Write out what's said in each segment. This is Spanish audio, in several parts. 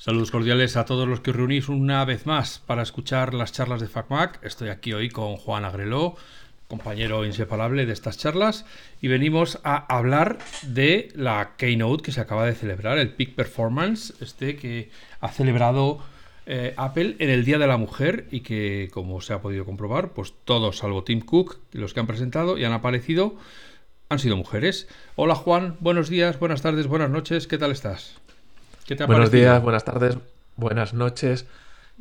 Saludos cordiales a todos los que os reunís una vez más para escuchar las charlas de FacMac. Estoy aquí hoy con Juan Agreló, compañero inseparable de estas charlas, y venimos a hablar de la Keynote que se acaba de celebrar, el Peak Performance, este que ha celebrado eh, Apple en el Día de la Mujer y que, como se ha podido comprobar, pues todos, salvo Tim Cook, los que han presentado y han aparecido, han sido mujeres. Hola Juan, buenos días, buenas tardes, buenas noches, ¿qué tal estás? Buenos días, buenas tardes, buenas noches.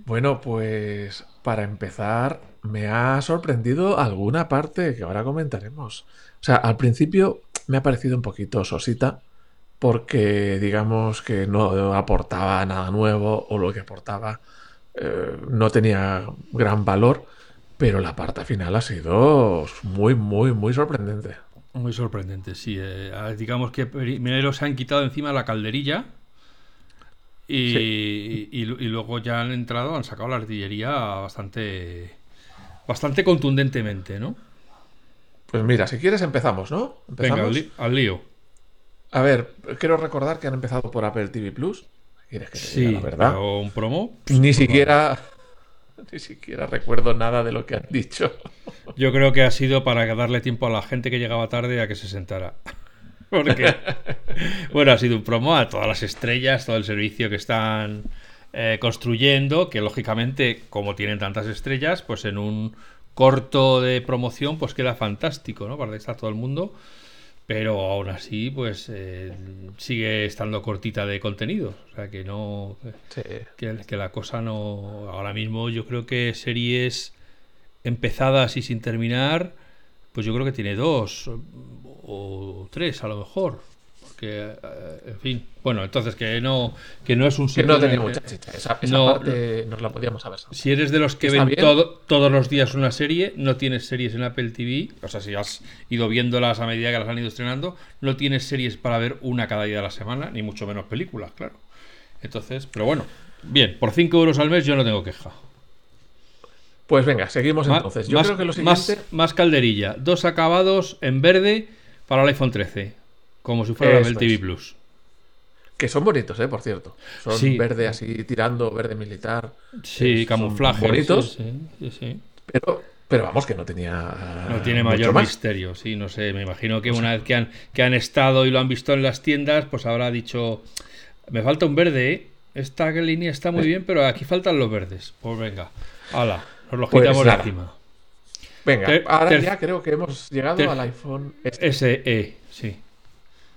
Bueno, pues para empezar, me ha sorprendido alguna parte que ahora comentaremos. O sea, al principio me ha parecido un poquito sosita, porque digamos que no aportaba nada nuevo o lo que aportaba eh, no tenía gran valor, pero la parte final ha sido muy, muy, muy sorprendente. Muy sorprendente, sí. Eh, digamos que primero se han quitado encima la calderilla y, luego ya han entrado, han sacado la artillería bastante, bastante contundentemente, ¿no? Pues mira, si quieres empezamos, ¿no? Venga, al, lío. A ver, quiero recordar que han empezado por Apple TV Plus. ¿Quieres que sí, la verdad? un promo. Ni siquiera, ni siquiera recuerdo nada de lo que han dicho. Yo creo que ha sido para darle tiempo a la gente que llegaba tarde a que se sentara. Porque, bueno, ha sido un promo a todas las estrellas, todo el servicio que están eh, construyendo, que lógicamente, como tienen tantas estrellas, pues en un corto de promoción, pues queda fantástico, ¿no? Para está todo el mundo. Pero aún así, pues eh, sigue estando cortita de contenido. O sea que no. Que, que la cosa no. Ahora mismo yo creo que series empezadas y sin terminar pues yo creo que tiene dos o tres a lo mejor. Porque, eh, en fin, bueno, entonces que no, que no es un Que no tiene mucha chicha. Esa, parte nos la podíamos haber Si eres de los que ven todos los días una serie, no tienes series en Apple TV, o sea, si has ido viéndolas a medida que las han ido estrenando, no tienes series para ver una cada día de la semana, ni mucho menos películas, claro. Entonces, pero bueno, bien, por 5 euros al mes yo no tengo queja. Pues venga, seguimos entonces. Yo más, creo que lo siguiente... más, calderilla. Dos acabados en verde para el iPhone 13. Como si fuera el TV Plus. Que son bonitos, ¿eh? Por cierto. Son verde así, tirando, verde militar. Sí, camuflaje. Bonitos. Sí, sí, Pero, pero vamos, que no tenía. No tiene mayor misterio, sí, no sé. Me imagino que una vez que han, que han estado y lo han visto en las tiendas, pues habrá dicho: Me falta un verde, ¿eh? Esta línea está muy bien, pero aquí faltan los verdes. Pues venga, hala. Nos lo quitamos pues encima. Venga, ahora ya creo que hemos llegado al iPhone SE. sí.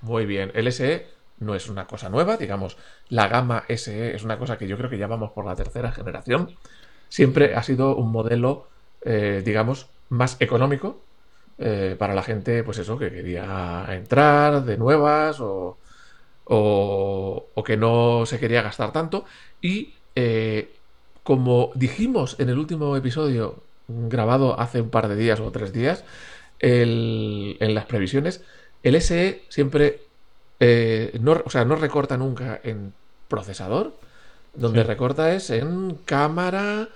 Muy bien. El SE no es una cosa nueva, digamos. La gama SE es una cosa que yo creo que ya vamos por la tercera generación. Siempre ha sido un modelo, eh, digamos, más económico eh, para la gente, pues eso, que quería entrar de nuevas o, o, que no se quería gastar tanto. Y eh, como dijimos en el último episodio grabado hace un par de días o tres días, en las previsiones, el SE siempre eh, no, o sea, no recorta nunca en procesador, donde recorta es en cámara,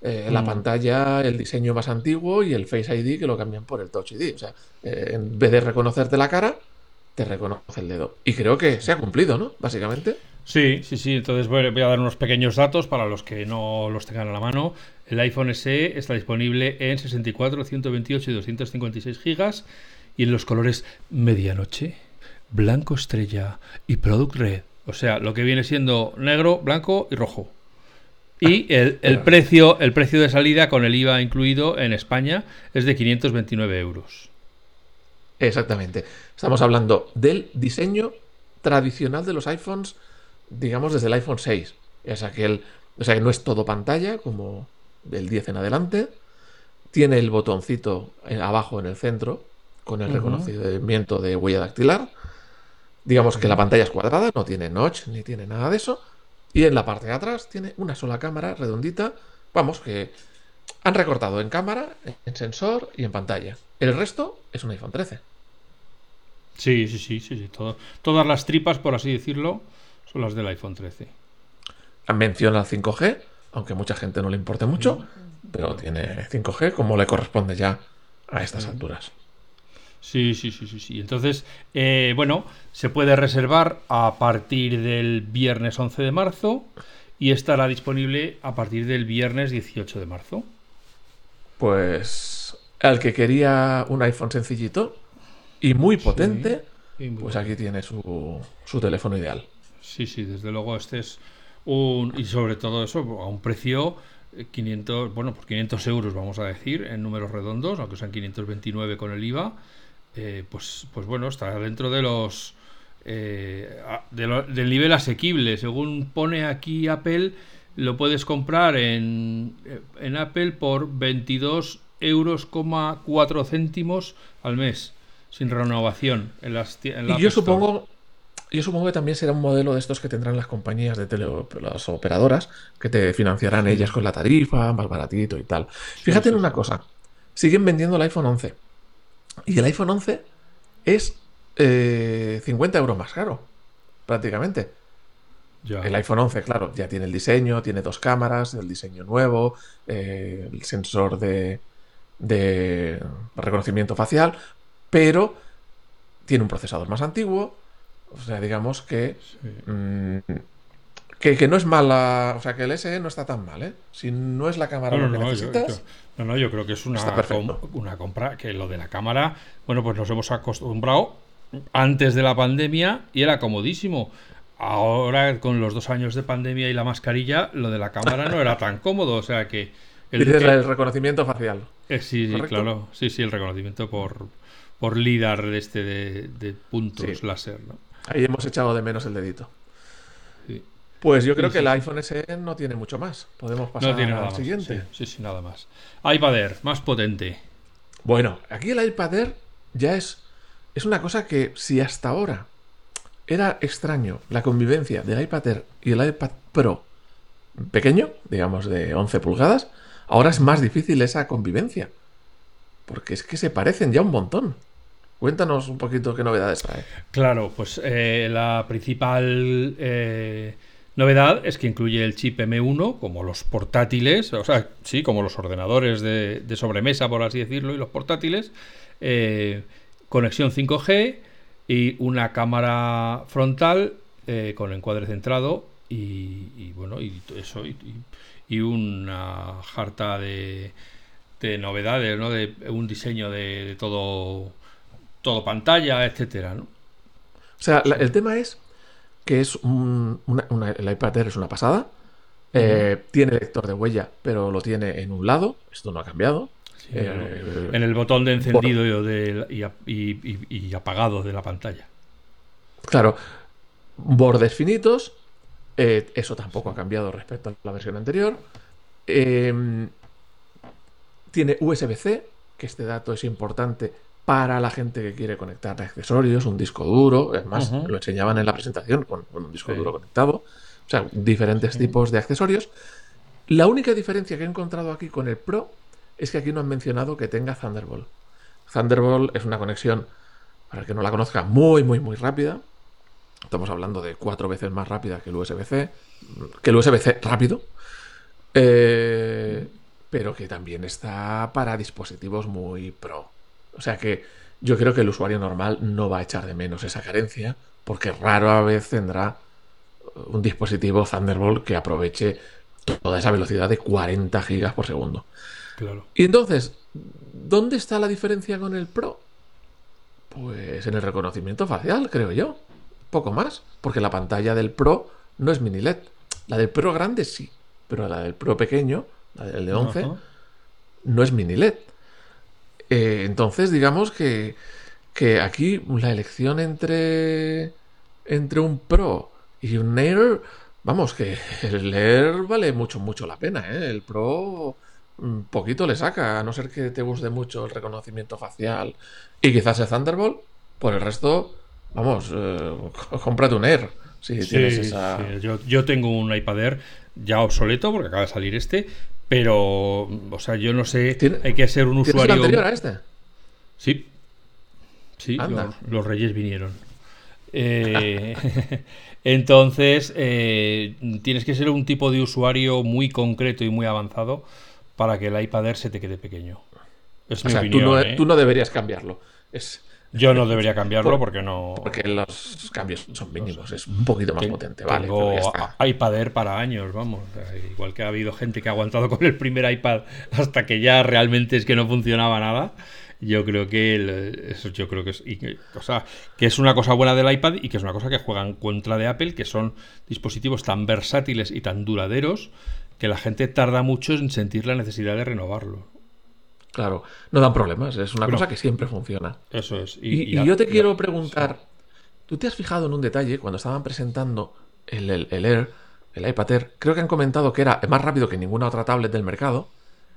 eh, la mm. pantalla, el diseño más antiguo y el Face ID que lo cambian por el Touch ID. O sea, eh, en vez de reconocerte la cara, te reconoce el dedo. Y creo que se ha cumplido, ¿no? Básicamente. Sí, sí, sí. Entonces voy a dar unos pequeños datos para los que no los tengan a la mano. El iPhone SE está disponible en 64, 128 y 256 gigas y en los colores medianoche, blanco estrella y product red. O sea, lo que viene siendo negro, blanco y rojo. Y el, el precio, el precio de salida con el IVA incluido en España es de 529 euros. Exactamente. Estamos hablando del diseño tradicional de los iPhones digamos, desde el iPhone 6. Es aquel, o sea, que no es todo pantalla, como del 10 en adelante. Tiene el botoncito abajo en el centro, con el reconocimiento de huella dactilar. Digamos que la pantalla es cuadrada, no tiene notch ni tiene nada de eso. Y en la parte de atrás tiene una sola cámara redondita. Vamos, que han recortado en cámara, en sensor y en pantalla. El resto es un iPhone 13. Sí, sí, sí, sí, sí. todas las tripas, por así decirlo, son las del iPhone 13. Menciona el 5G, aunque mucha gente no le importe mucho, pero tiene 5G como le corresponde ya a estas alturas. Sí, sí, sí, sí, sí. Entonces, eh, bueno, se puede reservar a partir del viernes 11 de marzo y estará disponible a partir del viernes 18 de marzo. Pues al que quería un iPhone sencillito y muy potente, y muy pues aquí tiene su, su teléfono ideal. Sí, sí, desde luego este es un... Y sobre todo eso, a un precio eh, 500, bueno, por 500 euros vamos a decir, en números redondos, aunque sean 529 con el IVA, eh, pues, pues bueno, está dentro de los... eh, a- de lo- del nivel asequible. Según pone aquí Apple, lo puedes comprar en, eh, en Apple por 22 euros, 4 céntimos al mes, sin renovación. En las, en la Y yo Store. supongo, yo supongo que también será un modelo de estos que tendrán las compañías de tele, las operadoras, que te financiarán ellas con la tarifa, más baratito y tal. Fíjate sí, en una cosa, siguen vendiendo el iPhone 11. Y el iPhone 11 es eh, 50 euros más caro, prácticamente. Ya. El iPhone 11, claro, ya tiene el diseño, tiene dos cámaras, el diseño nuevo, eh, el sensor de, de reconocimiento facial, pero tiene un procesador más antiguo. O sea, digamos que, Sí. mm, que, que no es mala. O sea, que el SE no está tan mal, ¿eh? Si no es la cámara No, lo no, que no, necesitas. yo- no, no, yo creo que es una, Está perfecto. com- una compra que lo de la cámara, bueno, pues nos hemos acostumbrado antes de la pandemia y era comodísimo. Ahora, con los dos años de pandemia y la mascarilla, lo de la cámara no era tan cómodo. O sea que. El, Dices el reconocimiento facial. eh, sí, sí, claro. Sí, sí, el reconocimiento por, por LIDAR este de, de puntos Sí. láser, ¿no? Ahí hemos echado de menos el dedito. Sí. Pues yo creo Sí, que el iPhone SE no tiene mucho más. Podemos pasar No tiene nada al más. siguiente. Sí, sí, sí, nada más. iPad Air, más potente. Bueno, aquí el iPad Air ya es, es una cosa que si hasta ahora era extraño la convivencia del iPad Air y el iPad Pro pequeño, digamos de 11 pulgadas, ahora es más difícil esa convivencia. Porque es que se parecen ya un montón. Cuéntanos un poquito qué novedades trae. Claro, pues eh, la principal eh, novedad es que incluye el chip M1, como los portátiles, o sea, sí, como los ordenadores de, de sobremesa, por así decirlo, y los portátiles, eh, conexión 5G y una cámara frontal con encuadre centrado y, bueno, y eso, y, una jarta de, de novedades, ¿no? De un diseño de todo, todo pantalla, etcétera, ¿no? O sea, la- el tema es que es un, una- una- el iPad Air es una pasada. Eh, Tiene lector de huella, pero lo tiene en un lado. Esto no ha cambiado. Sí, Eh, en el botón de encendido de- y, ap- y- y- y apagado de la pantalla. Claro, bordes finitos. eh, eso tampoco ha cambiado respecto a la versión anterior. Tiene USB-C, que este dato es importante para la gente que quiere conectar accesorios, un disco duro. Además, Ujú. lo enseñaban en la presentación con, con un disco Sí. duro conectado. O sea, diferentes Sí. tipos de accesorios. La única diferencia que he encontrado aquí con el Pro es que aquí no han mencionado que tenga Thunderbolt. Thunderbolt es una conexión, para el que no la conozca, muy, muy, muy rápida. Estamos hablando de cuatro veces más rápida que el USB-C, que el USB-C rápido, eh, pero que también está para dispositivos muy pro. O sea que yo creo que el usuario normal no va a echar de menos esa carencia, porque rara vez tendrá un dispositivo Thunderbolt que aproveche toda esa velocidad de 40 gigas por segundo. Claro. Y entonces, ¿dónde está la diferencia con el Pro? Pues en el reconocimiento facial, creo yo. Poco más, porque la pantalla del Pro no es mini LED. La del Pro grande sí, pero la del Pro pequeño, la del de 11, Ajá. no es mini LED. Eh, entonces, digamos que, que aquí la elección entre, entre un Pro y un Air, vamos, que el Air vale mucho, mucho la pena. ¿eh? El Pro mm, poquito le saca, a no ser que te guste mucho el reconocimiento facial y quizás el Thunderbolt, por el resto, vamos, eh, cómprate un Air. Si Sí, tienes esa... sí, Yo, yo tengo un iPad Air ya obsoleto porque acaba de salir este, pero, o sea, yo no sé, ¿Tiene- hay que ser un ¿Tienes el usuario. anterior a este? Sí. Sí, Anda. los, los reyes vinieron. Eh, entonces, eh, tienes que ser un tipo de usuario muy concreto y muy avanzado para que el iPad Air se te quede pequeño. Es O mi sea, opinión. tú, no, ¿eh? tú no deberías cambiarlo. Es, Yo no debería cambiarlo porque no. Porque los cambios son mínimos, es un poquito más potente, vale. Tengo iPad Air para años, vamos. Igual que ha habido gente que ha aguantado con el primer iPad hasta que ya realmente es que no funcionaba nada. Yo creo que eso yo creo que es o sea, que es una cosa buena del iPad y que es una cosa que juega en contra de Apple, que son dispositivos tan versátiles y tan duraderos que la gente tarda mucho en sentir la necesidad de renovarlo. Claro, no dan problemas, es una cosa que siempre funciona. Eso es. Y, yo te quiero preguntar, ¿tú te has fijado en un detalle cuando estaban presentando el, Air, el iPad Air? Creo que han comentado que era más rápido que ninguna otra tablet del mercado.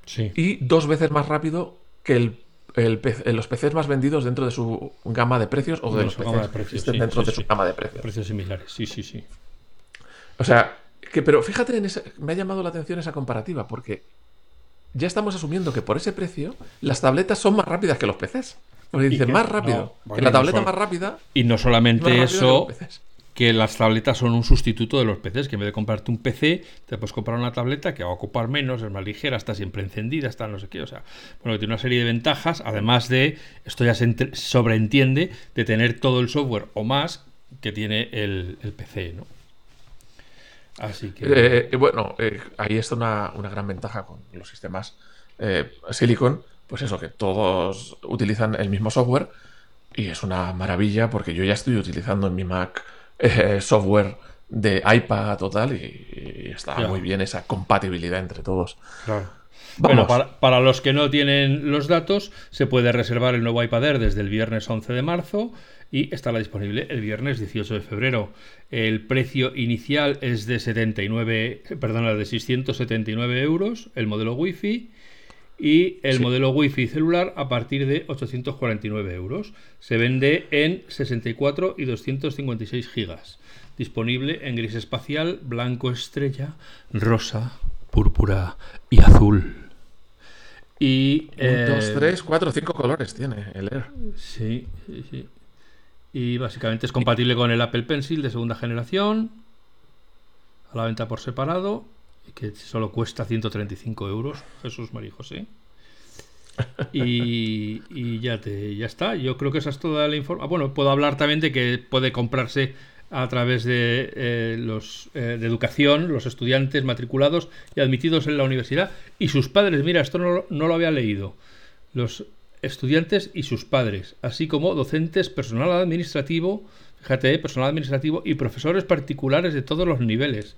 Sí. Y dos veces más rápido que el, los PCs más vendidos dentro de su gama de precios o de, los PCs dentro de su gama de precios. Precios similares, sí, sí, sí. O sea, que, pero fíjate, en me ha llamado la atención esa comparativa, porque ya estamos asumiendo que por ese precio las tabletas son más rápidas que los PCs. Porque dicen más rápido. que la tableta más rápida. Y no solamente eso, que, las tabletas son un sustituto de los PCs. Que en vez de comprarte un PC, te puedes comprar una tableta que va a ocupar menos, es más ligera, está siempre encendida, está no sé qué. O sea, bueno, tiene una serie de ventajas. Además de, esto ya se sobreentiende, de tener todo el software o más que tiene el, el PC, ¿no? Así que. Eh, eh, bueno, eh, ahí está una, gran ventaja con los sistemas Silicon. Pues eso, que todos utilizan el mismo software. Y es una maravilla porque yo ya estoy utilizando en mi Mac software de iPad total y, está muy bien esa compatibilidad entre todos. Bueno, para, para, los que no tienen los datos, se puede reservar el nuevo iPad Air desde el viernes 11 de marzo y estará disponible el viernes 18 de febrero. El precio inicial es de 79, perdona, de 679 euros, el modelo Wi-Fi. Y el modelo Wi-Fi celular a partir de 849 euros. Se vende en 64 y 256 gigas. Disponible en gris espacial, blanco estrella, rosa, púrpura y azul. Y, 2, 3, 4, 5 colores tiene el Air. Sí, sí, sí. Y básicamente es compatible con el Apple Pencil de segunda generación. A la venta por separado. Y que solo cuesta 135 euros. Jesús María José. Y, y, ya te ya está. Yo creo que esa es toda la información. Ah, bueno, puedo hablar también de que puede comprarse a través de eh, los eh, de educación, los estudiantes matriculados y admitidos en la universidad y sus padres. Mira, esto no, no lo había leído. Los estudiantes y sus padres, así como docentes, personal administrativo, fíjate, personal administrativo y profesores particulares de todos los niveles.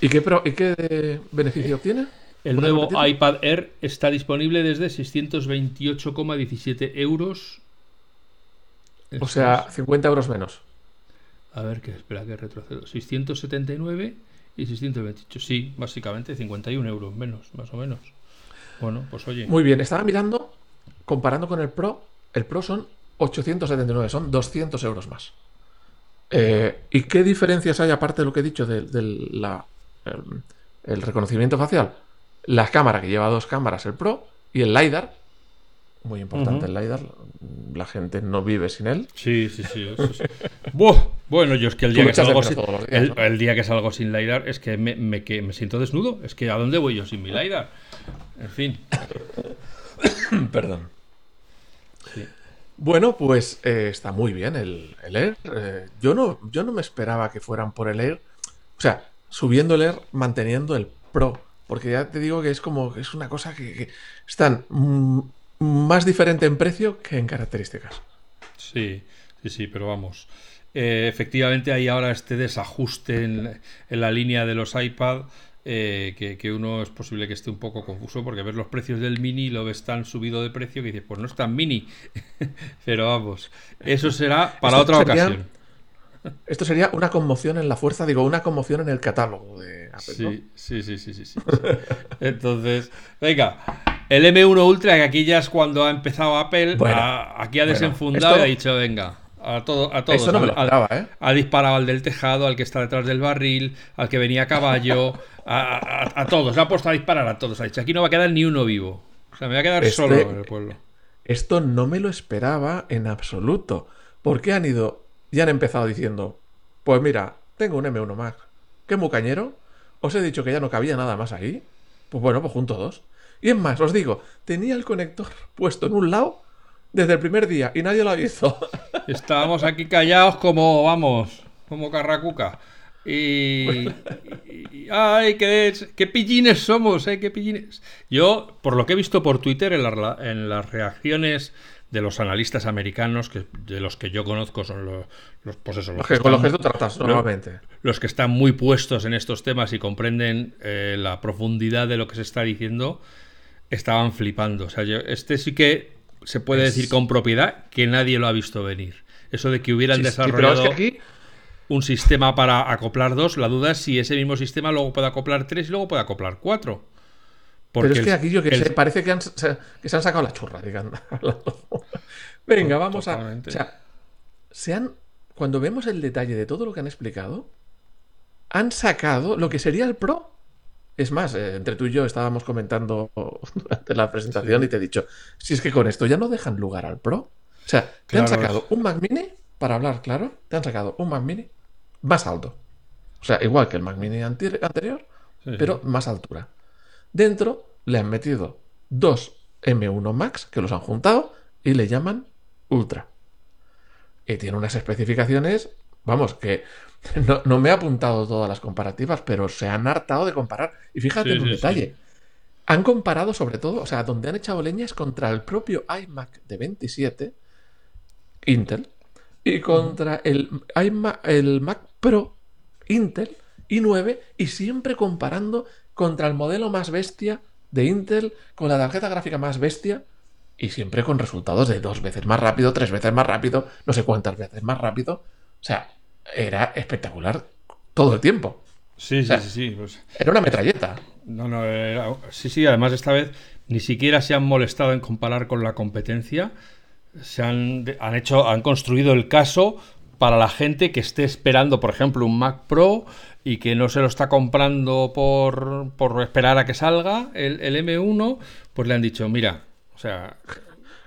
¿Y qué, pro, ¿y qué beneficio obtiene? El nuevo iPad Air está disponible desde 628,17 euros. O sea, 50 euros menos. A ver, que espera que retrocedo. 679 y 628. Sí, básicamente 51 euros menos, más o menos. Bueno, pues oye. Muy bien, estaba mirando comparando con el Pro, el Pro son 879, son 200 euros más. Eh, ¿Y qué diferencias hay aparte de lo que he dicho del de el, reconocimiento facial? La cámara que lleva dos cámaras, el Pro, y el LiDAR. Muy importante el LiDAR. La gente no vive sin él. Sí, sí, sí. bueno, yo es que el día que, salgo sin, el, día que salgo sin LiDAR es que me, me, que me siento desnudo. Es que ¿a dónde voy yo sin mi LiDAR? En fin. Perdón. Bueno, pues eh, está muy bien el, Air. Eh, yo, no, yo no me esperaba que fueran por el Air. O sea, subiendo el Air, manteniendo el Pro. Porque ya te digo que es como es una cosa que, están más diferente en precio que en características. Sí, sí, sí, pero vamos. Eh, efectivamente hay ahora este desajuste en, en, la línea de los iPad eh, que, uno es posible que esté un poco confuso porque ves los precios del mini lo ves tan subido de precio que dices, pues no es tan mini. Pero vamos, eso será para otra ocasión. Esto sería una conmoción en la fuerza, digo, una conmoción en el catálogo de Apple. Sí, sí, sí, sí, sí, sí. Entonces, venga, el M1 Ultra, que aquí ya es cuando ha empezado Apple, aquí ha desenfundado y ha dicho, venga a, todo, a todos. Eso no me lo ¿eh? Ha disparado al del tejado, al que está detrás del barril, al que venía a caballo, a, todos. Ha puesto a disparar a todos. Ha dicho, aquí no va a quedar ni uno vivo. O sea, me voy a quedar este solo en el pueblo. Esto no me lo esperaba en absoluto. ¿Por qué han ido y han empezado diciendo, pues mira, tengo un M1 Max. ¿Qué mucañero? Os he dicho que ya no cabía nada más ahí. Pues bueno, pues junto dos. Y es más, os digo, tenía el conector puesto en un lado desde el primer día y nadie lo visto. Estábamos aquí callados como, vamos, como carracuca. Y, y- ay, qué, qué pillines somos, eh, qué pillines. Yo, por lo que he visto por Twitter en, la en las reacciones de los analistas americanos, que de los que yo conozco son los, los pues eso, los Los que que, con los que tú tratas normalmente. los que están muy puestos en estos temas y comprenden eh, la profundidad de lo que se está diciendo, estaban flipando. O sea, yo, este sí que se puede Es- decir con propiedad que nadie lo ha visto venir. Eso de que hubieran Sí, sí, pero desarrollado es que aquí un sistema para acoplar dos, la duda es si ese mismo sistema luego puede acoplar tres y luego puede acoplar cuatro. Pero es que aquí yo que el- sé, parece que, han- se, que se han sacado la churra, digan. Venga, vamos a. O sea, se han. Cuando vemos el detalle de todo lo que han explicado, han sacado lo que sería el Pro. Es más, eh, entre tú y yo estábamos comentando durante la presentación y te he dicho, si es que con esto ya no dejan lugar al Pro. O sea, te han sacado un Mac Mini, para hablar claro, te han sacado un Mac Mini más alto. O sea, igual que el Mac Mini anterior, Sí, sí. pero más altura. Dentro le han metido dos M1 Max que los han juntado y le llaman Ultra. Y tiene unas especificaciones, vamos, que no, no me he apuntado todas las comparativas, pero se han hartado de comparar. Y fíjate Sí, en un sí, detalle. Han comparado sobre todo, o sea, donde han echado leña es contra el propio iMac de 27, Intel, y contra el, iMac, el Mac Pro Intel i9 y siempre comparando contra el modelo más bestia de Intel con la tarjeta gráfica más bestia y siempre con resultados de dos veces más rápido, tres veces más rápido, no sé cuántas veces más rápido. O sea, era espectacular todo el tiempo. Sí, sí, sea, sí, sí, pues- Era una metralleta. No, no, era- sí, sí, además esta vez ni siquiera se han molestado en comparar con la competencia. Se han, han hecho, han construido el caso para la gente que esté esperando, por ejemplo, un Mac Pro y que no se lo está comprando por, por esperar a que salga el, el M1, pues le han dicho, mira, o sea,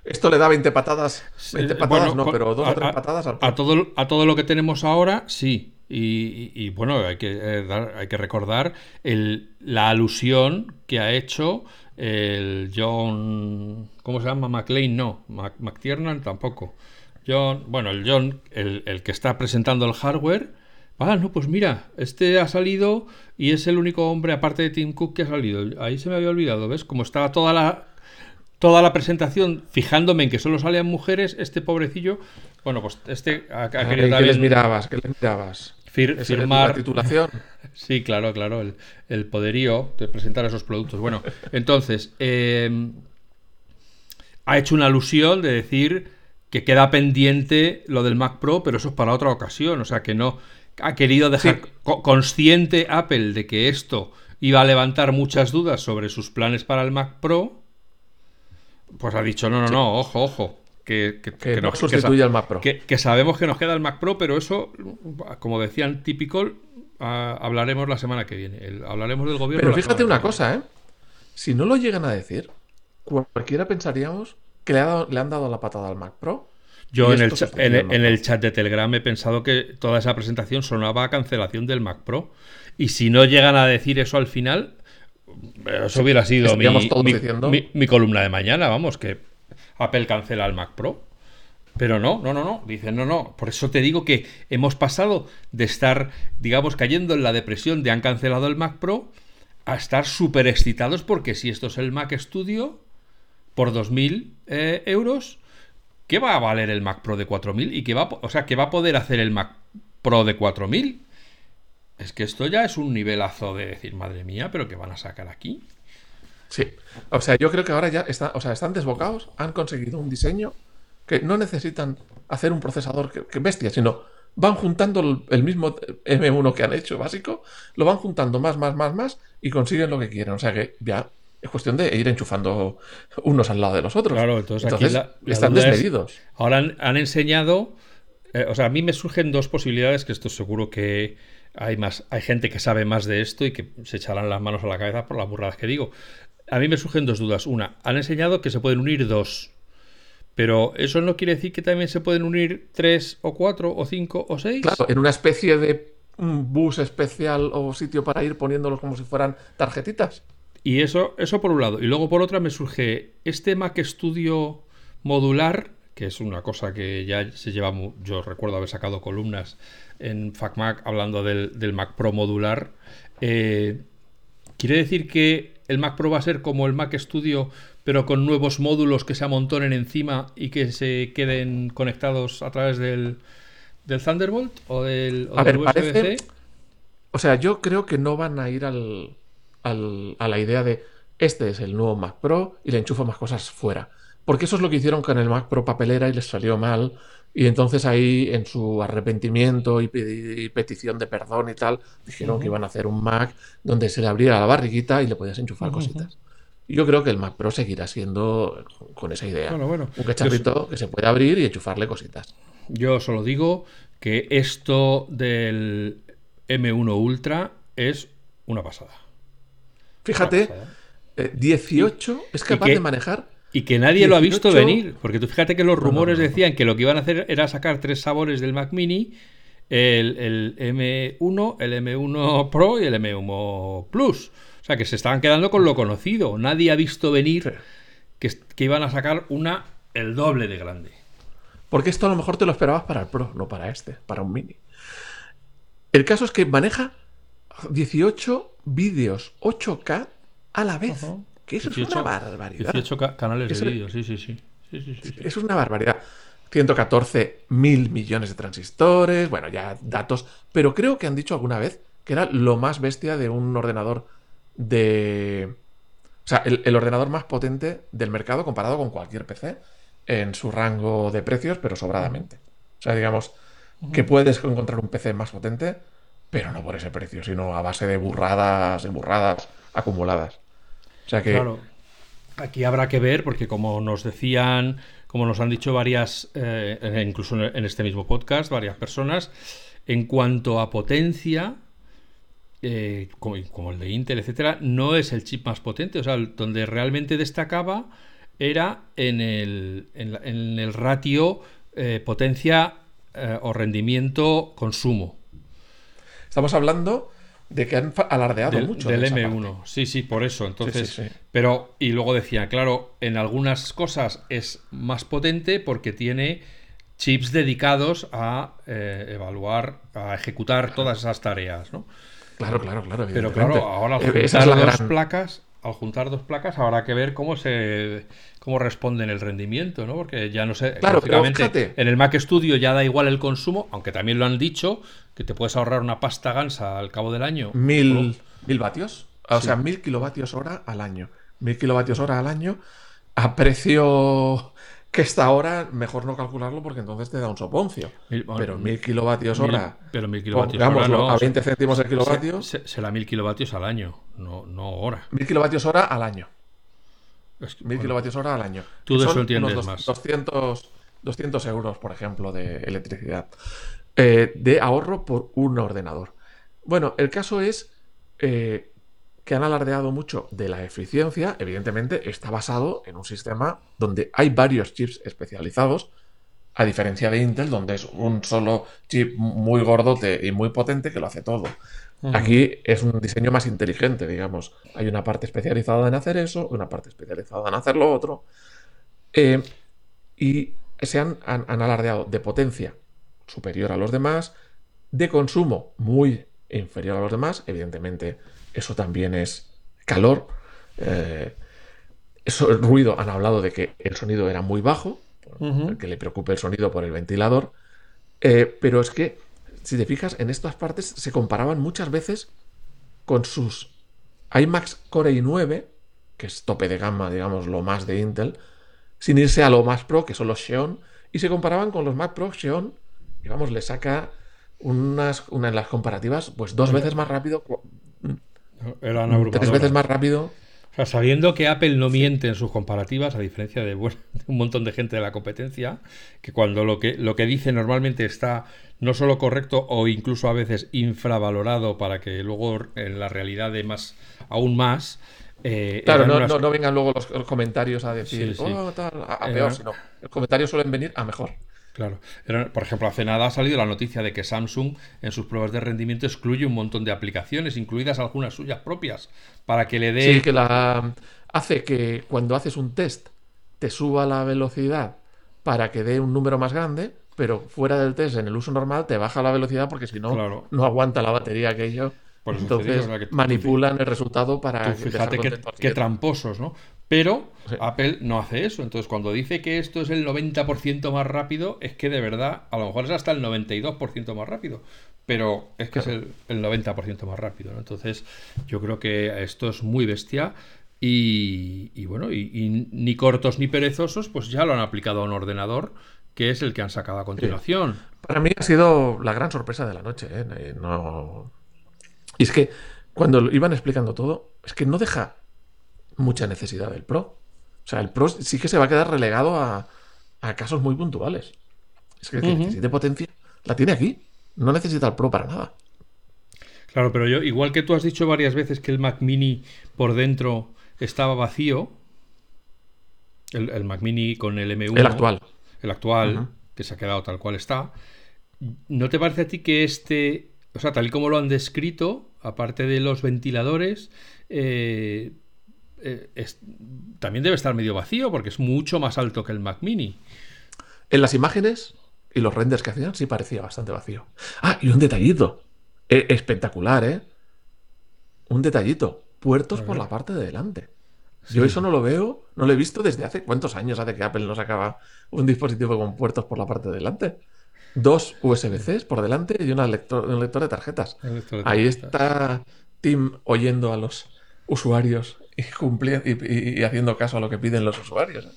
Esto le da 20 patadas. 20 eh, patadas bueno, no, pero dos a- o tres patadas al a todo, a todo lo que tenemos ahora, sí. Y, y- y, bueno, hay que, eh, dar- hay que recordar el- la alusión que ha hecho el John. ¿Cómo se llama? McLean, no. Mac- McTiernan tampoco. John, bueno, el John, el, el que está presentando el hardware. Ah, no, pues mira, este ha salido y es el único hombre, aparte de Tim Cook, que ha salido. Ahí se me había olvidado, ¿ves? Como estaba toda la, toda la presentación fijándome en que solo salían mujeres, este pobrecillo, bueno, pues este ha, ha Ay, querido ¿Qué les mirabas? ¿Qué les mirabas? fir- firmar. La titulación. Sí, claro, claro, el, el poderío de presentar esos productos. Bueno, entonces, eh, ha hecho una alusión de decir que queda pendiente lo del Mac Pro, pero eso es para otra ocasión. O sea, que no ha querido dejar Sí. co- consciente Apple de que esto iba a levantar muchas dudas sobre sus planes para el Mac Pro. Pues ha dicho, no, no, no, ojo, ojo. Que, que- Que que no que sustituye al Mac Pro. que, sabemos que nos queda el Mac Pro, pero eso, como decían Typical, ah, hablaremos la semana que viene. El- hablaremos del gobierno. Pero fíjate una cosa, ¿eh? Si no lo llegan a decir, cualquiera pensaríamos que le, ha dado- le han dado la patada al Mac Pro. Yo en el, en, el- en el chat de Telegram he pensado que toda esa presentación sonaba a cancelación del Mac Pro. Y si no llegan a decir eso al final, eso hubiera sido mi, columna de mañana, vamos, que Apple cancela el Mac Pro. Pero no, no, no, no. Dicen, no, no. Por eso te digo que hemos pasado de estar, digamos, cayendo en la depresión de han cancelado el Mac Pro a estar súper excitados porque si esto es el Mac Studio por 2.000 eh, euros, ¿qué va a valer el Mac Pro de 4.000? Y que va, a o sea, ¿qué va a poder hacer el Mac Pro de 4.000? Es que esto ya es un nivelazo de decir, madre mía, pero ¿qué van a sacar aquí? Sí. O sea, yo creo que ahora ya está, o sea, están desbocados, han conseguido un diseño que no necesitan hacer un procesador que, que bestia, sino van juntando el, el mismo M1 que han hecho básico, lo van juntando más, más, más, más y consiguen lo que quieren. O sea que ya es cuestión de ir enchufando unos al lado de los otros. Claro, entonces, aquí la- la están es- desmedidos. Ahora han, han enseñado, eh, o sea, a mí me surgen dos posibilidades que esto seguro que hay más, hay gente que sabe más de esto y que se echarán las manos a la cabeza por las burradas que digo. A mí me surgen dos dudas. Una, han enseñado que se pueden unir dos, pero eso no quiere decir que también se pueden unir tres o cuatro o cinco o seis. Claro, en una especie de bus especial o sitio para ir poniéndolos como si fueran tarjetitas. Y eso, eso por un lado. Y luego por otra me surge este Mac Studio modular que es una cosa que ya se lleva, yo recuerdo haber sacado columnas en FacMac hablando del, Mac Pro modular. Eh, ¿Quiere decir que el Mac Pro va a ser como el Mac Studio, pero con nuevos módulos que se amontonen encima y que se queden conectados a través del, Thunderbolt o del, USB-C? o sea, yo creo que no van a ir al, a la idea de este es el nuevo Mac Pro y le enchufo más cosas fuera. Porque eso es lo que hicieron con el Mac Pro papelera y les salió mal. Y entonces ahí, en su arrepentimiento y, petición de perdón y tal, dijeron que iban a hacer un Mac donde se le abriera la barriguita y le podías enchufar cositas. Y yo creo que el Mac Pro seguirá siendo con esa idea. un cacharrito que se puede abrir y enchufarle cositas. Yo solo digo que esto del M1 Ultra es una pasada. Fíjate, 18 ¿eh? es capaz de manejar y que nadie lo ha visto venir, porque tú fíjate que los rumores decían que lo que iban a hacer era sacar tres sabores del Mac Mini, el, M1, el M1 Pro y el M1 Plus. O sea, que se estaban quedando con lo conocido. Nadie ha visto venir que, que, iban a sacar una el doble de grande. Porque esto a lo mejor te lo esperabas para el Pro, no para este, para un Mini. El caso es que maneja 18 vídeos 8K a la vez. Que eso es una barbaridad. 18 canales de vídeo, sí, sí, sí. es una barbaridad. 114 mil millones de transistores, bueno, ya datos, pero creo que han dicho alguna vez que era lo más bestia de un ordenador de... O sea, el, ordenador más potente del mercado comparado con cualquier PC en su rango de precios, pero sobradamente. O sea, digamos que puedes encontrar un PC más potente, pero no por ese precio, sino a base de burradas y burradas acumuladas. O sea que. Claro. Aquí habrá que ver, porque como nos decían, como nos han dicho varias, eh, incluso en este mismo podcast, varias personas, en cuanto a potencia, eh, como, el de Intel, etcétera, no es el chip más potente. O sea, donde realmente destacaba era en el, en, el ratio eh, potencia o rendimiento consumo. Estamos hablando de que han alardeado mucho. Del M1, sí, sí, por eso. Entonces, pero, y luego decía, claro, en algunas cosas es más potente porque tiene chips dedicados a eh, evaluar, a ejecutar todas esas tareas, ¿no? Claro, claro, claro. Pero claro, ahora al eh, juntar dos placas, al juntar dos placas, habrá que ver cómo se cómo responden el rendimiento, ¿no? Porque ya no sé, claro, en el Mac Studio ya da igual el consumo, aunque también lo han dicho, que te puedes ahorrar una pasta gansa al cabo del año. Mil, mil vatios, o sea, mil kilovatios hora al año. Mil kilovatios hora al año a precio que está ahora mejor no calcularlo porque entonces te da un soponcio. pero mil kilovatios hora. pero mil kilovatios hora no, a 20 céntimos el kilovatio. será mil kilovatios al año, no, no hora. Mil kilovatios hora al año. 1000 kilovatios hora al año. Tú de eso entiendes más. 200, 200 euros, por ejemplo, de electricidad. Eh, de ahorro por un ordenador. Bueno, el caso es eh, que han alardeado mucho de la eficiencia. Evidentemente, está basado en un sistema donde hay varios chips especializados. A diferencia de Intel, donde es un solo chip muy gordote y muy potente que lo hace todo. Aquí es un diseño más inteligente, digamos. Hay una parte especializada en hacer eso, una parte especializada en hacer lo otro. Eh, y se han, alardeado de potencia superior a los demás, de consumo muy inferior a los demás. Evidentemente, eso también es calor. Eh, eso, el ruido, han hablado de que el sonido era muy bajo, que le preocupe el sonido por el ventilador. Eh, pero es que si te fijas, en estas partes se comparaban muchas veces con sus iMac Core i9, que es tope de gama, digamos, lo más de Intel, sin irse a lo más pro, que son los Xeon, y se comparaban con los Mac Pro Xeon, y vamos, le saca unas, una en las comparativas, pues dos veces más rápido, Eran tres veces más rápido sabiendo que Apple no miente en sus comparativas, a diferencia de, un montón de gente de la competencia, que cuando lo que, lo que dice normalmente está no solo correcto o incluso a veces infravalorado para que luego en la realidad de más, aún más. Eh, claro, no, vengan luego los, comentarios a decir, oh, a, peor, sino los comentarios suelen venir a mejor. Claro. por ejemplo, hace nada ha salido la noticia de que Samsung en sus pruebas de rendimiento excluye un montón de aplicaciones, incluidas algunas suyas propias, para que le dé... Sí, que la hace que cuando haces un test te suba la velocidad para que dé un número más grande, pero fuera del test, en el uso normal, te baja la velocidad porque si no, Claro. no aguanta la batería aquello. Por Entonces digo, o sea, que tú- manipulan el resultado para Tú fíjate qué, tramposos, ¿no? Pero Sí. Apple no hace eso. Entonces, cuando dice que esto es el 90% más rápido, es que de verdad, a lo mejor es hasta el 92% más rápido. Pero es que es el, el 90% más rápido, ¿no? Entonces, yo creo que esto es muy bestia. Y, y bueno, y, y ni cortos ni perezosos, pues ya lo han aplicado a un ordenador, que es el que han sacado a continuación. Para mí ha sido la gran sorpresa de la noche. ¿eh? Eh, No... Y es que cuando lo iban explicando todo, es que no deja mucha necesidad del Pro. O sea, el Pro sí que se va a quedar relegado a, a casos muy puntuales. Es que el que Ujú. necesite potencia la tiene aquí. No necesita el Pro para nada. Claro, pero yo, igual que tú has dicho varias veces que el Mac Mini por dentro estaba vacío, el, el Mac Mini con el M1, El actual. el actual, que se ha quedado tal cual está, ¿no te parece a ti que este, o sea, tal y como lo han descrito, aparte de los ventiladores, eh, eh, es- también debe estar medio vacío porque es mucho más alto que el Mac Mini? En las imágenes y los renders que hacían sí parecía bastante vacío. Ah, y un detallito. Eh, espectacular, ¿eh? Un detallito. Puertos por la parte de delante. Yo eso no lo veo, no lo he visto desde hace cuántos años hace que Apple no sacaba un dispositivo con puertos por la parte de delante. Dos USB-Cs por delante y una lector, un lector de tarjetas. El lector de Ahí está Tim oyendo a los usuarios y, cumpli- y- haciendo caso a lo que piden los usuarios. ¿eh?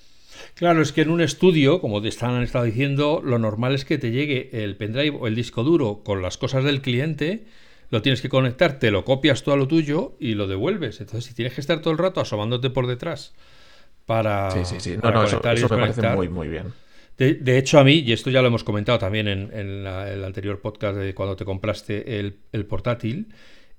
Claro, es que en un estudio, como te están, han estado diciendo, lo normal es que te llegue el pendrive o el disco duro con las cosas del cliente, lo tienes que conectar, te lo copias tú a lo tuyo y lo devuelves. Entonces, si tienes que estar todo el rato asomándote por detrás para, Sí, sí, sí. No, para no, eso, me parece muy, muy bien. De, de hecho, a mí, y esto ya lo hemos comentado también en, en la- el anterior podcast de cuando te compraste el, el portátil,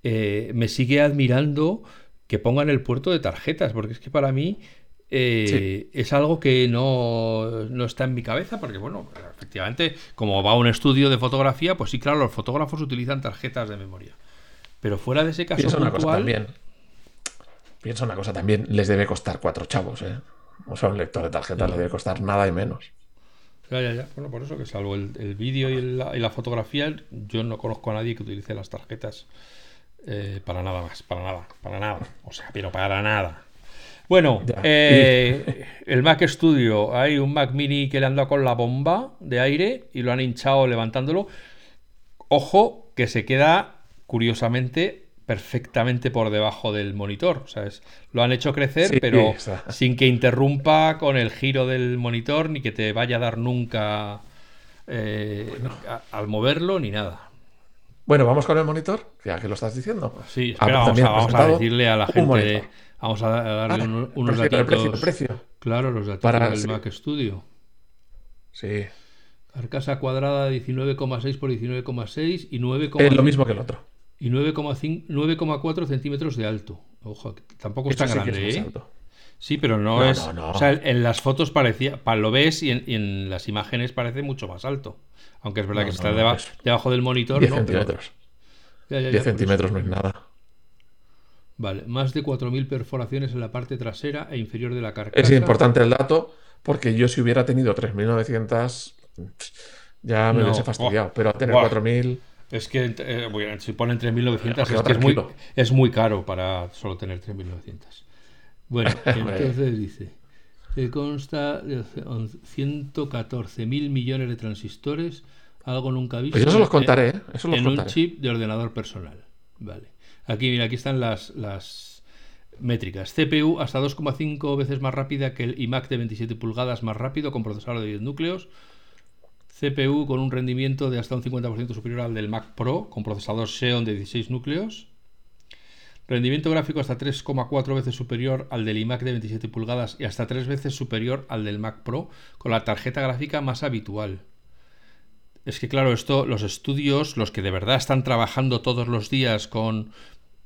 eh, me sigue admirando que pongan el puerto de tarjetas, porque es que para mí eh, es algo que no, no está en mi cabeza, porque bueno, efectivamente, como va a un estudio de fotografía, pues sí, claro, los fotógrafos utilizan tarjetas de memoria. Pero fuera de ese caso Piensa una cosa también. Piensa una cosa también. Les debe costar cuatro chavos, ¿eh? O sea, un lector de tarjetas le debe costar nada y menos. Ya, ya, ya. Bueno, por eso que salvo el, el vídeo y, y la fotografía, yo no conozco a nadie que utilice las tarjetas eh, para nada más, para nada, para nada. O sea, pero para nada. Bueno, eh, el Mac Studio, hay un Mac Mini que le han dado con la bomba de aire y lo han hinchado levantándolo. Ojo, que se queda, curiosamente, perfectamente por debajo del monitor. O sea, es- lo han hecho crecer, Sí, pero está. sin que interrumpa con el giro del monitor, ni que te vaya a dar nunca eh, a- al moverlo, ni nada. Bueno, vamos con el monitor, ya que lo estás diciendo. Sí, Ah, espera, vamos, a, vamos a decirle a la gente, vamos a darle Ah, un- el unos precio, el precio, el precio. Claro, los datos Para- del sí. Mac Studio. Sí. Carcasa cuadrada 19,6 por 19,6 y 9, Es lo mismo que el otro. y 9,5 9,4 centímetros de alto. Ojo, tampoco es Eso tan sí grande, es ¿eh? alto. Sí, pero no, No, es. no, no. O sea, en las fotos parecía. pa- Lo ves y en, y en las imágenes parece mucho más alto. Aunque es verdad que no, está no, deba- es debajo del monitor. 10 ¿no? centímetros. Ya, ya, 10 por centímetros no es nada. Vale, más de 4.000 perforaciones en la parte trasera e inferior de la carcasa. Es importante el dato porque yo si hubiera tenido 3.900 ya me hubiese fastidiado. buah, pero a tener buah. 4.000... Es que eh, bueno, si ponen 3.900 Queda es que es muy, es muy caro para solo tener 3.900. Bueno, entonces dice, que consta de 114.000 millones de transistores, algo nunca visto Pues yo se los contaré, ¿eh? Eso los en un contaré. chip de ordenador personal. Vale. Aquí, mira, aquí están las, las métricas. CPU hasta 2,5 veces más rápida que el iMac de 27 pulgadas más rápido con procesador de 10 núcleos. CPU con un rendimiento de hasta un 50% superior al del Mac Pro con procesador Xeon de 16 núcleos. Rendimiento gráfico hasta 3,4 veces superior al del iMac de 27 pulgadas y hasta 3 veces superior al del Mac Pro con la tarjeta gráfica más habitual. Es que claro, esto, los estudios, los que de verdad están trabajando todos los días con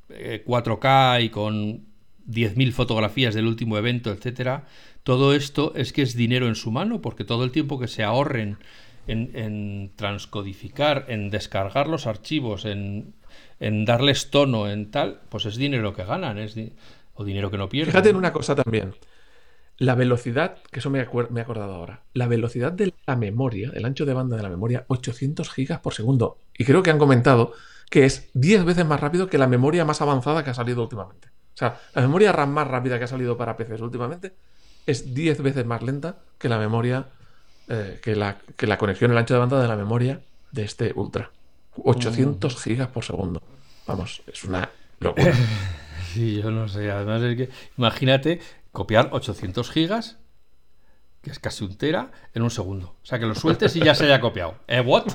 eh, 4K y con 10.000 fotografías del último evento, etcétera, todo esto es que es dinero en su mano, porque todo el tiempo que se ahorren en, en transcodificar, en descargar los archivos, en, en darles tono, en tal, pues es dinero que ganan, es o dinero que no pierden. Fíjate en una cosa también. La velocidad, que eso me he acordado ahora, la velocidad de la memoria, el ancho de banda de la memoria, 800 gigas por segundo. Y creo que han comentado que es 10 veces más rápido que la memoria más avanzada que ha salido últimamente. O sea, la memoria RAM más rápida que ha salido para PCs últimamente es 10 veces más lenta que la memoria, eh, que, la, que la conexión, el ancho de banda de la memoria de este Ultra. 800 gigas por segundo. Vamos, es una locura. Sí, yo no sé. Además es que, imagínate copiar 800 gigas, que es casi un tera, en un segundo. O sea, que lo sueltes y ya se haya copiado. ¿Eh? ¿What?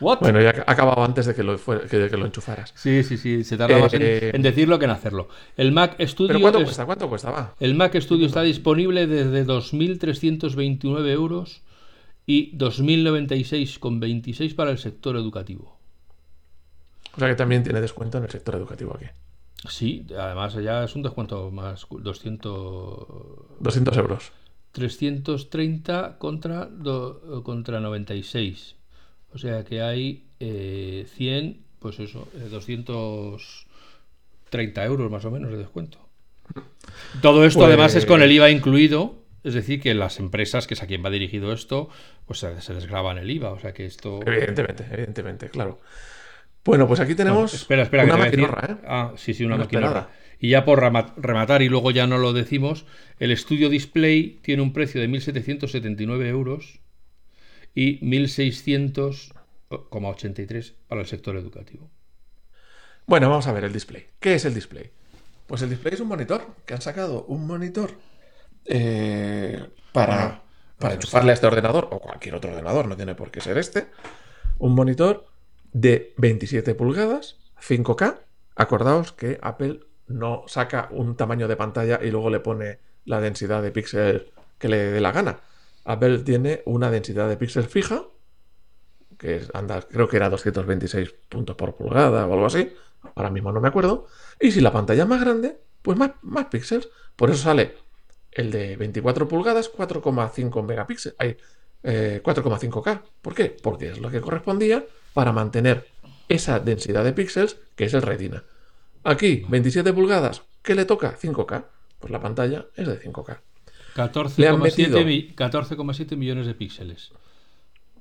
¿What? Bueno, ya ha acabado antes de que lo, fuera- que, lo enchufaras. Sí, sí, sí. Se tarda más en, Eh, en decirlo que en hacerlo. El Mac Studio, ¿Pero cuánto es- cuesta? ¿Cuánto cuesta? Va. el Mac Studio está disponible desde 2.329 euros y 2.096,26 para el sector educativo. O sea que también tiene descuento en el sector educativo aquí. Sí, además ya es un descuento más 200 200 euros. 330 contra, do- contra 96. O sea que hay eh, 100, pues eso, eh, 230 euros más o menos de descuento. Todo esto Pues- además es con el IVA incluido, es decir, que las empresas, que es a quien va dirigido esto, pues se, desgraban el IVA. O sea que esto... Evidentemente, evidentemente, claro. Bueno, pues aquí tenemos Espera, espera, que una te voy a decir- maquinorra, ¿eh? Ah, sí, sí, una Una maquinora. esperada. Y ya por rematar, y luego ya no lo decimos, el estudio display tiene un precio de 1.779 euros y 1.600,83 para el sector educativo. Bueno, vamos a ver el display. ¿Qué es el display? Pues el display es un monitor, que han sacado un monitor eh, para, para enchufarle a este ordenador o cualquier otro ordenador, no tiene por qué ser este. Un monitor de 27 pulgadas, 5K. Acordaos que Apple no saca un tamaño de pantalla y luego le pone la densidad de píxeles que le dé la gana. Apple tiene una densidad de píxeles fija, que es- anda, creo que era 226 puntos por pulgada o algo así. Ahora mismo no me acuerdo. Y si la pantalla es más grande, pues más, más píxeles. Por eso sale el de 24 pulgadas, 4,5 megapíxeles. Eh, 4,5K. ¿Por qué? Porque es lo que correspondía para mantener esa densidad de píxeles que es el retina. Aquí, 27 pulgadas, ¿qué le toca? 5K. Pues la pantalla es de 5K. Le han 14,7 metido- mi- 14,7 millones de píxeles.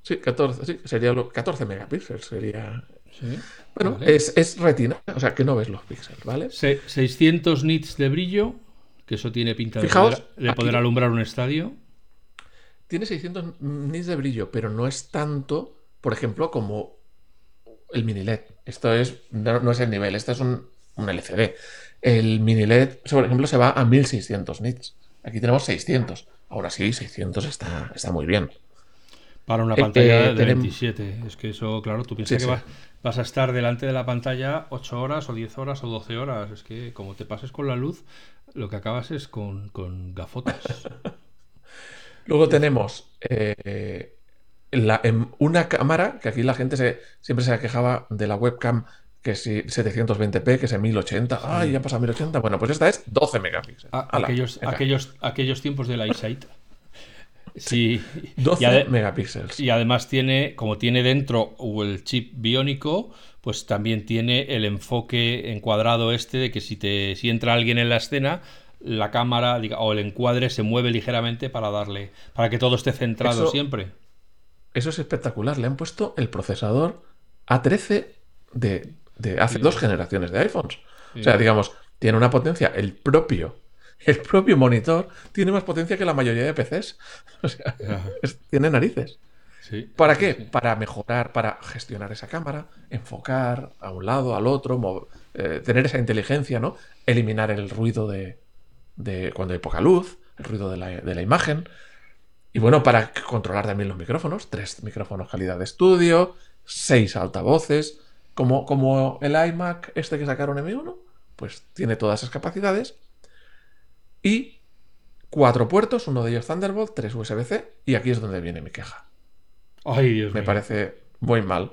Sí, 14, sí, sería lo, 14 megapíxeles. Sería. Sí. Bueno, Vale. es, es retina, o sea que no ves los píxeles, ¿vale? Se- 600 nits de brillo, que eso tiene pinta de poder, de poder aquí- alumbrar un estadio. Tiene 600 nits de brillo, pero no es tanto, por ejemplo, como el mini LED. Esto es, no, no es el nivel, este es un, un LCD. El mini LED, por ejemplo, se va a 1600 nits. Aquí tenemos 600. Ahora sí, 600 está, está muy bien. Para una pantalla de tenem- 27. Es que eso, claro, tú piensas Sí, que vas, vas a estar delante de la pantalla 8 horas o 10 horas o 12 horas. Es que como te pases con la luz, lo que acabas es con, con gafotas. Luego tenemos eh, la- una cámara, que aquí la gente se, siempre se quejaba de la webcam, que si 720p, que es en 1080. Ay, ya pasa a 1080. Bueno, pues esta es 12 megapíxeles. A- Ala, aquellos, venga. aquellos, aquellos tiempos del iSight. Sí. 12 Y, ade- megapíxeles. y además tiene, como tiene dentro el chip biónico, pues también tiene el enfoque encuadrado este de que si te si entra alguien en la escena, la cámara diga, o el encuadre se mueve ligeramente para darle, para que todo esté centrado Eso- siempre. Eso es espectacular. Le han puesto el procesador A13 de, de hace dos generaciones de iPhones. O sea, digamos, tiene una potencia, el propio, el propio monitor tiene más potencia que la mayoría de PCs. O sea, es- tiene narices. Sí. ¿Para qué? Para mejorar, para gestionar esa cámara, enfocar a un lado, al otro, eh, tener esa inteligencia, ¿no? Eliminar el ruido de, de cuando hay poca luz, el ruido de la, de la imagen. Y bueno, para controlar también los micrófonos, tres micrófonos calidad de estudio, seis altavoces, como, como el iMac este que sacaron M1, pues tiene todas esas capacidades. Y cuatro puertos, uno de ellos Thunderbolt, tres USB-C, y aquí es donde viene mi queja. Ay, Dios Me mío. parece muy mal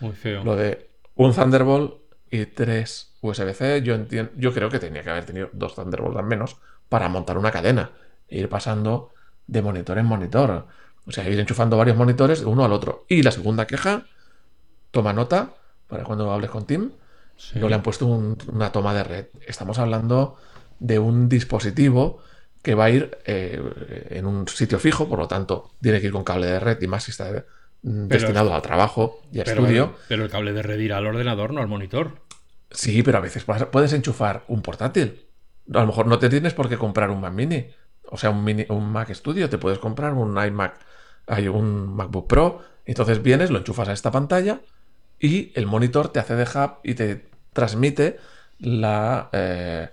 Muy feo. lo de un Thunderbolt y tres USB-C. Yo entiendo, yo creo que tenía que haber tenido dos Thunderbolts al menos para montar una cadena e ir pasando de monitor en monitor. O sea, ir enchufando varios monitores de uno al otro. Y la segunda queja, toma nota para cuando hables con Tim, Sí. no le han puesto un- una toma de red. Estamos hablando de un dispositivo que va a ir eh, en un sitio fijo, por lo tanto, tiene que ir con cable de red y más si está mm, destinado al trabajo y a estudio. Pero el cable de red irá al ordenador, no al monitor. Sí, pero a veces puedes enchufar un portátil. A lo mejor no te tienes por qué comprar un Mac Mini, o sea, un, mini, un Mac Studio, te puedes comprar un iMac, hay un MacBook Pro, entonces vienes, lo enchufas a esta pantalla y el monitor te hace de hub y te transmite la, eh,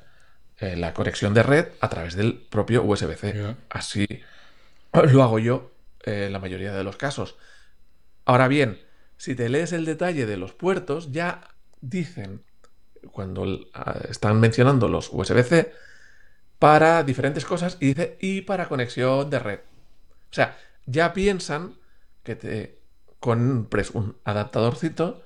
eh, la conexión de red a través del propio USB-C. Así lo hago yo en la mayoría de los casos. Ahora bien, si te lees el detalle de los puertos, ya dicen, cuando están mencionando los USB-C, para diferentes cosas y dice, y para conexión de red. O sea, ya piensan que te compres un adaptadorcito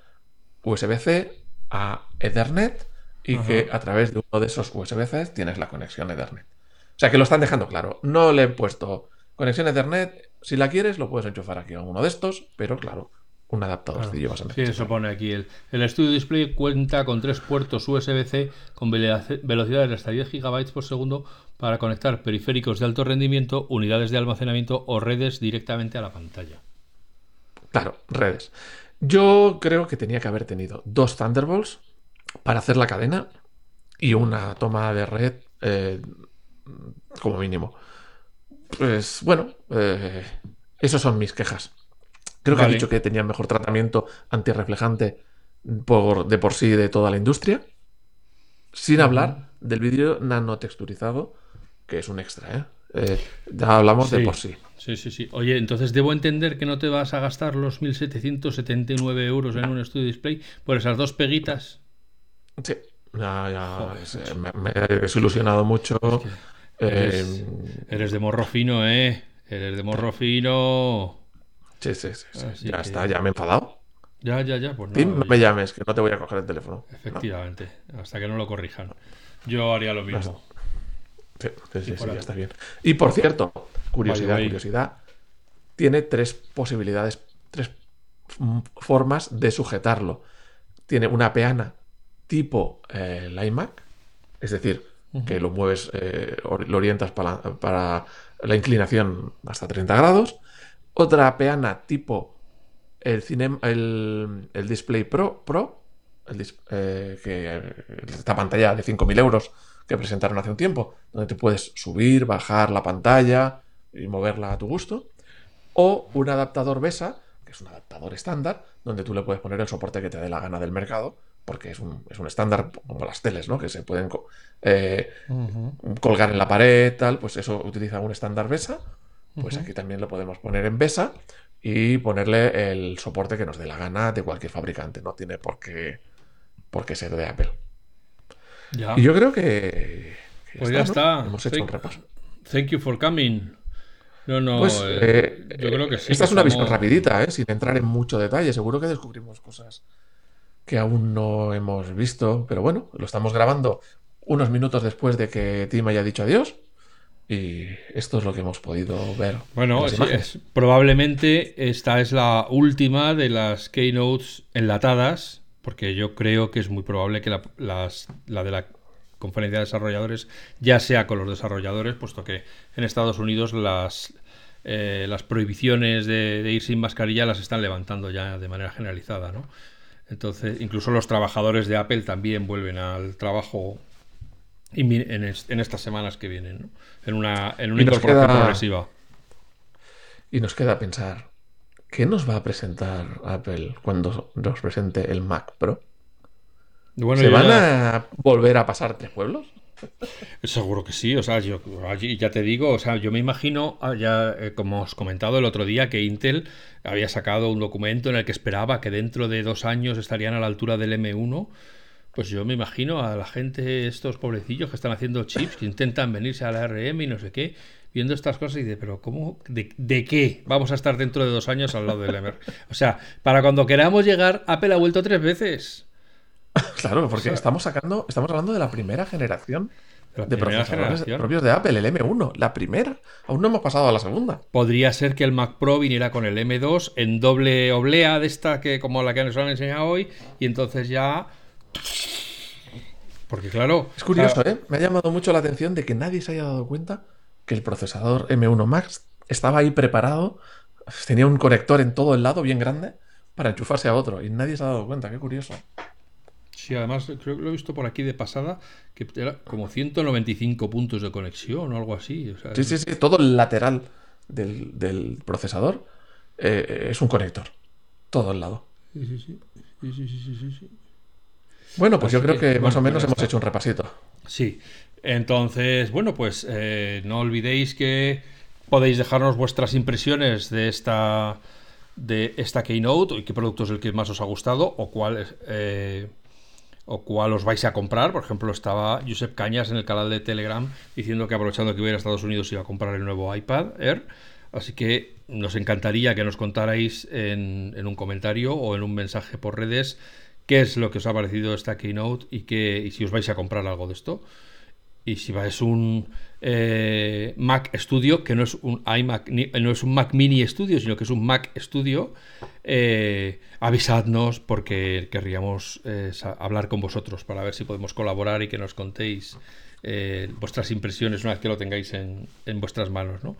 USB-C a Ethernet y que a través de uno de esos USB-C tienes la conexión Ethernet. O sea que lo están dejando claro. No le he puesto conexión Ethernet. Si la quieres, lo puedes enchufar aquí a uno de estos, pero claro, un adaptador claro. vas a Sí, eso pone aquí. El, el Studio Display cuenta con tres puertos USB-C con velocidades de hasta 10 GB por segundo para conectar periféricos de alto rendimiento, unidades de almacenamiento o redes directamente a la pantalla. Claro, redes. Yo creo que tenía que haber tenido dos Thunderbolts para hacer la cadena y una toma de red eh, como mínimo. Pues bueno, eh, esas son mis quejas. Creo que ha dicho que tenía mejor tratamiento antirreflejante por, de por sí de toda la industria. Sin hablar del vídeo nanotexturizado, que es un extra, ¿eh? eh ya hablamos de por sí. Sí, sí, sí. Oye, entonces debo entender que no te vas a gastar los 1.779 euros en un estudio display por esas dos peguitas. Sí, ya, ya me, he desilusionado mucho. Eh, eres, de morro fino, ¿eh? Eres de morro fino. Sí, sí, sí. Ya está, ya me he enfadado. Ya, ya, ya. Pues no, me llames, que no te voy a coger el teléfono. Efectivamente, hasta que no lo corrijan. Yo haría lo mismo. Sí, sí, sí, ya está bien. Y por cierto, curiosidad, curiosidad, tiene tres posibilidades, tres formas de sujetarlo. Tiene una peana tipo eh, el iMac, es decir, que lo mueves, eh, lo orientas para, la inclinación hasta 30 grados. Otra peana tipo el, el, Display Pro, Pro eh, que esta pantalla de 5.000 euros que presentaron hace un tiempo, donde te puedes subir, bajar la pantalla y moverla a tu gusto. O un adaptador BESA, que es un adaptador estándar, donde tú le puedes poner el soporte que te dé la gana del mercado porque es un, estándar como las teles, ¿no? Que se pueden eh, colgar en la pared, tal, pues eso utiliza un estándar BESA. Pues aquí también lo podemos poner en BESA y ponerle el soporte que nos dé la gana de cualquier fabricante. No tiene por qué, por qué ser de Apple. Y yo creo que. pues ya está. Hemos hecho un repaso. Thank you for coming. No, no, pues, eh, yo creo que sí. Esta es una visión rapidita, ¿eh? sin entrar en mucho detalle. Seguro que descubrimos cosas que aún no hemos visto, pero bueno, lo estamos grabando unos minutos después de que Tim haya dicho adiós. Y esto es lo que hemos podido ver. Bueno, es, probablemente esta es la última de las keynotes enlatadas, porque yo creo que es muy probable que la, la de la conferencia de desarrolladores ya sea con los desarrolladores, puesto que en Estados Unidos las, eh, las prohibiciones de, de, ir sin mascarilla las están levantando ya de manera generalizada, ¿no? Entonces, incluso los trabajadores de Apple también vuelven al trabajo en, estas semanas que vienen, en una, en una incorporación progresiva. Y nos queda pensar, ¿qué nos va a presentar Apple cuando nos presente el Mac Pro? ¿Se van a volver a pasar tres pueblos? Seguro que sí, o sea, yo ya te digo, o sea, yo me imagino, ah, ya eh, como os comentado el otro día, que Intel había sacado un documento en el que esperaba que dentro de dos años estarían a la altura del M1. Pues yo me imagino a la gente, estos pobrecillos que están haciendo chips, que intentan venirse a la RM y no sé qué, viendo estas cosas y dice, pero ¿cómo? ¿De, de qué vamos a estar dentro de dos años al lado del M? O sea, para cuando queramos llegar, Apple ha vuelto tres veces. Claro, porque estamos sacando, estamos hablando de la primera generación de, procesadores propios de Apple, el M1, la primera. Aún no hemos pasado a la segunda. Podría ser que el Mac Pro viniera con el M2 en doble oblea de esta que como la que nos han enseñado hoy y entonces ya porque claro, es curioso, ¿eh? Me ha llamado mucho la atención de que nadie se haya dado cuenta que el procesador M1 Max estaba ahí preparado, tenía un conector en todo el lado bien grande para enchufarse a otro y nadie se ha dado cuenta, qué curioso. Sí, además creo que lo he visto por aquí de pasada, que era como 195 puntos de conexión o algo así. sí, sí, sí, todo el lateral del, procesador eh, es un conector, todo el lado. Sí, sí, sí. Bueno, pues yo creo que, más o menos hemos hecho un repasito. Sí, entonces, bueno, pues eh, no olvidéis que podéis dejarnos vuestras impresiones de esta de esta Keynote y qué producto es el que más os ha gustado o cuál eh, o cuál os vais a comprar. Por ejemplo, estaba Josep Cañas en el canal de Telegram diciendo que aprovechando que iba a Estados Unidos iba a comprar el nuevo iPad Air. Así que nos encantaría que nos contarais en, un comentario o en un mensaje por redes qué es lo que os ha parecido esta Keynote y, que, y si os vais a comprar algo de esto. Y si es un eh, Mac Studio, que no es un iMac, no es un Mac Mini Studio, sino que es un Mac Studio, eh, avisadnos porque querríamos eh, hablar con vosotros para ver si podemos colaborar y que nos contéis vuestras impresiones una vez que lo tengáis en, en vuestras manos. ¿no?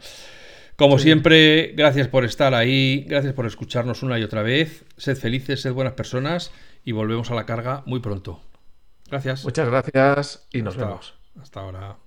Como siempre, gracias por estar ahí, gracias por escucharnos una y otra vez. Sed felices, sed buenas personas y volvemos a la carga muy pronto. Gracias. Muchas gracias y nos vemos. Hasta ahora.